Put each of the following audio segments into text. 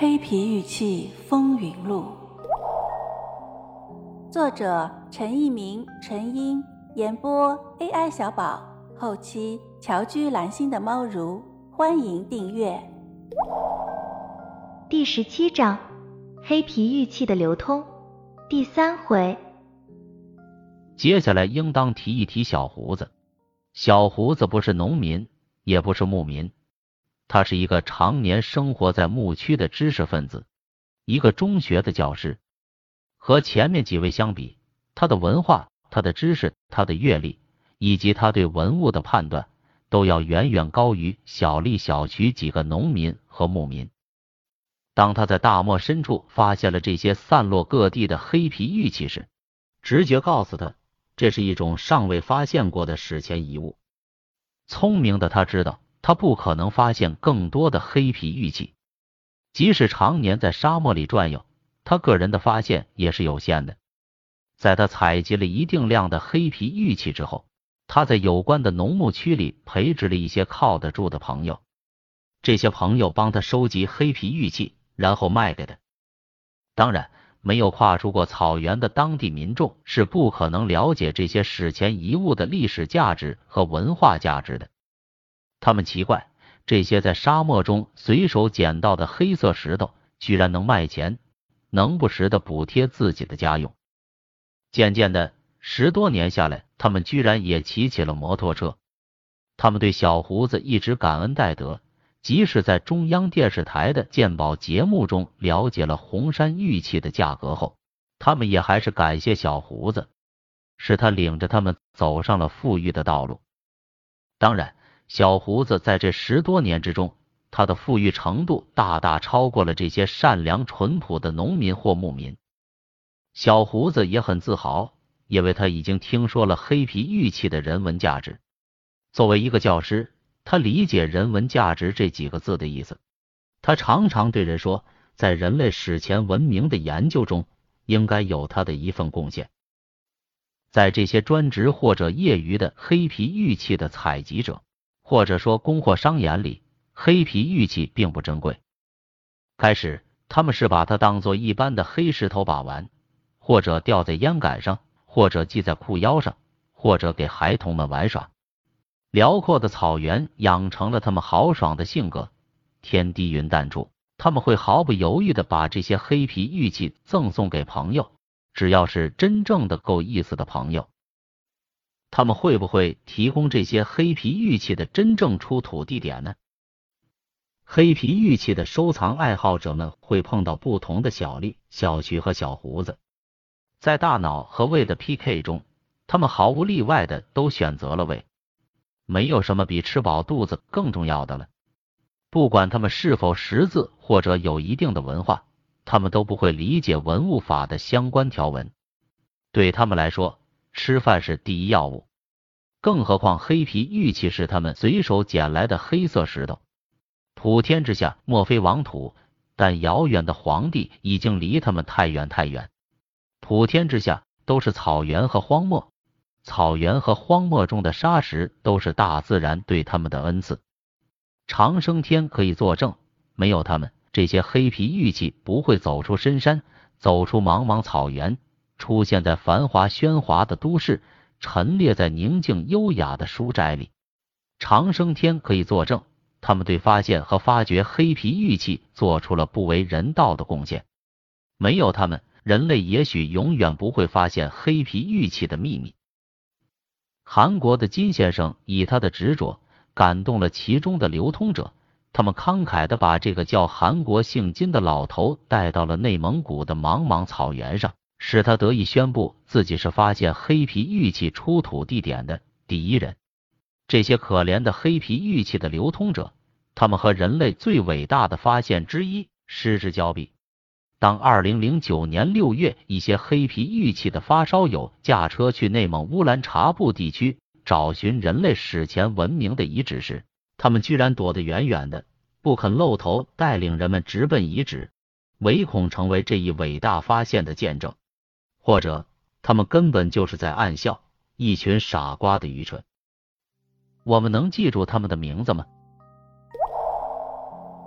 黑皮玉器风云录》，作者陈一鸣、陈英，演播 AI 小宝，后期乔居蓝心的猫如，欢迎订阅。第十七章：黑皮玉器的流通，第三回。接下来应当提一提小胡子。小胡子不是农民，也不是牧民。他是一个常年生活在牧区的知识分子，一个中学的教师。和前面几位相比，他的文化、他的知识、他的阅历，以及他对文物的判断，都要远远高于小丽、小徐几个农民和牧民。当他在大漠深处发现了这些散落各地的黑皮玉器时，直觉告诉他，这是一种尚未发现过的史前遗物。聪明的他知道。他不可能发现更多的黑皮玉器，即使常年在沙漠里转悠，他个人的发现也是有限的。在他采集了一定量的黑皮玉器之后，他在有关的农牧区里培植了一些靠得住的朋友，这些朋友帮他收集黑皮玉器，然后卖给他。当然，没有跨出过草原的当地民众是不可能了解这些史前遗物的历史价值和文化价值的。他们奇怪，这些在沙漠中随手捡到的黑色石头居然能卖钱，能不时的补贴自己的家用。渐渐的，十多年下来，他们居然也骑起了摩托车。他们对小胡子一直感恩戴德，即使在中央电视台的鉴宝节目中了解了红山玉器的价格后，他们也还是感谢小胡子，是他领着他们走上了富裕的道路。当然。小胡子在这十多年之中，他的富裕程度大大超过了这些善良淳朴的农民或牧民。小胡子也很自豪，因为他已经听说了黑皮玉器的人文价值。作为一个教师，他理解“人文价值”这几个字的意思。他常常对人说，在人类史前文明的研究中，应该有他的一份贡献。在这些专职或者业余的黑皮玉器的采集者。或者说，供货商眼里，黑皮玉器并不珍贵。开始，他们是把它当做一般的黑石头把玩，或者吊在烟杆上，或者系在裤腰上，或者给孩童们玩耍。辽阔的草原养成了他们豪爽的性格，天低云淡处，他们会毫不犹豫的把这些黑皮玉器赠送给朋友，只要是真正的够意思的朋友。他们会不会提供这些黑皮玉器的真正出土地点呢？黑皮玉器的收藏爱好者们会碰到不同的小丽、小徐和小胡子，在大脑和胃的 PK 中，他们毫无例外的都选择了胃。没有什么比吃饱肚子更重要的了。不管他们是否识字或者有一定的文化，他们都不会理解文物法的相关条文。对他们来说，吃饭是第一要务，更何况黑皮玉器是他们随手捡来的黑色石头。普天之下莫非王土，但遥远的皇帝已经离他们太远太远。普天之下都是草原和荒漠，草原和荒漠中的沙石都是大自然对他们的恩赐。长生天可以作证，没有他们，这些黑皮玉器不会走出深山，走出茫茫草原。出现在繁华喧哗的都市，陈列在宁静优雅的书斋里。长生天可以作证，他们对发现和发掘黑皮玉器做出了不为人道的贡献。没有他们，人类也许永远不会发现黑皮玉器的秘密。韩国的金先生以他的执着感动了其中的流通者，他们慷慨的把这个叫韩国姓金的老头带到了内蒙古的茫茫草原上。使他得以宣布自己是发现黑皮玉器出土地点的第一人。这些可怜的黑皮玉器的流通者，他们和人类最伟大的发现之一失之交臂。当二零零九年六月，一些黑皮玉器的发烧友驾车去内蒙乌兰察布地区找寻人类史前文明的遗址时，他们居然躲得远远的，不肯露头，带领人们直奔遗址，唯恐成为这一伟大发现的见证。或者他们根本就是在暗笑，一群傻瓜的愚蠢。我们能记住他们的名字吗？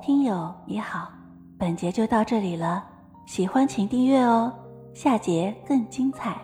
听友你好，本节就到这里了，喜欢请订阅哦，下节更精彩。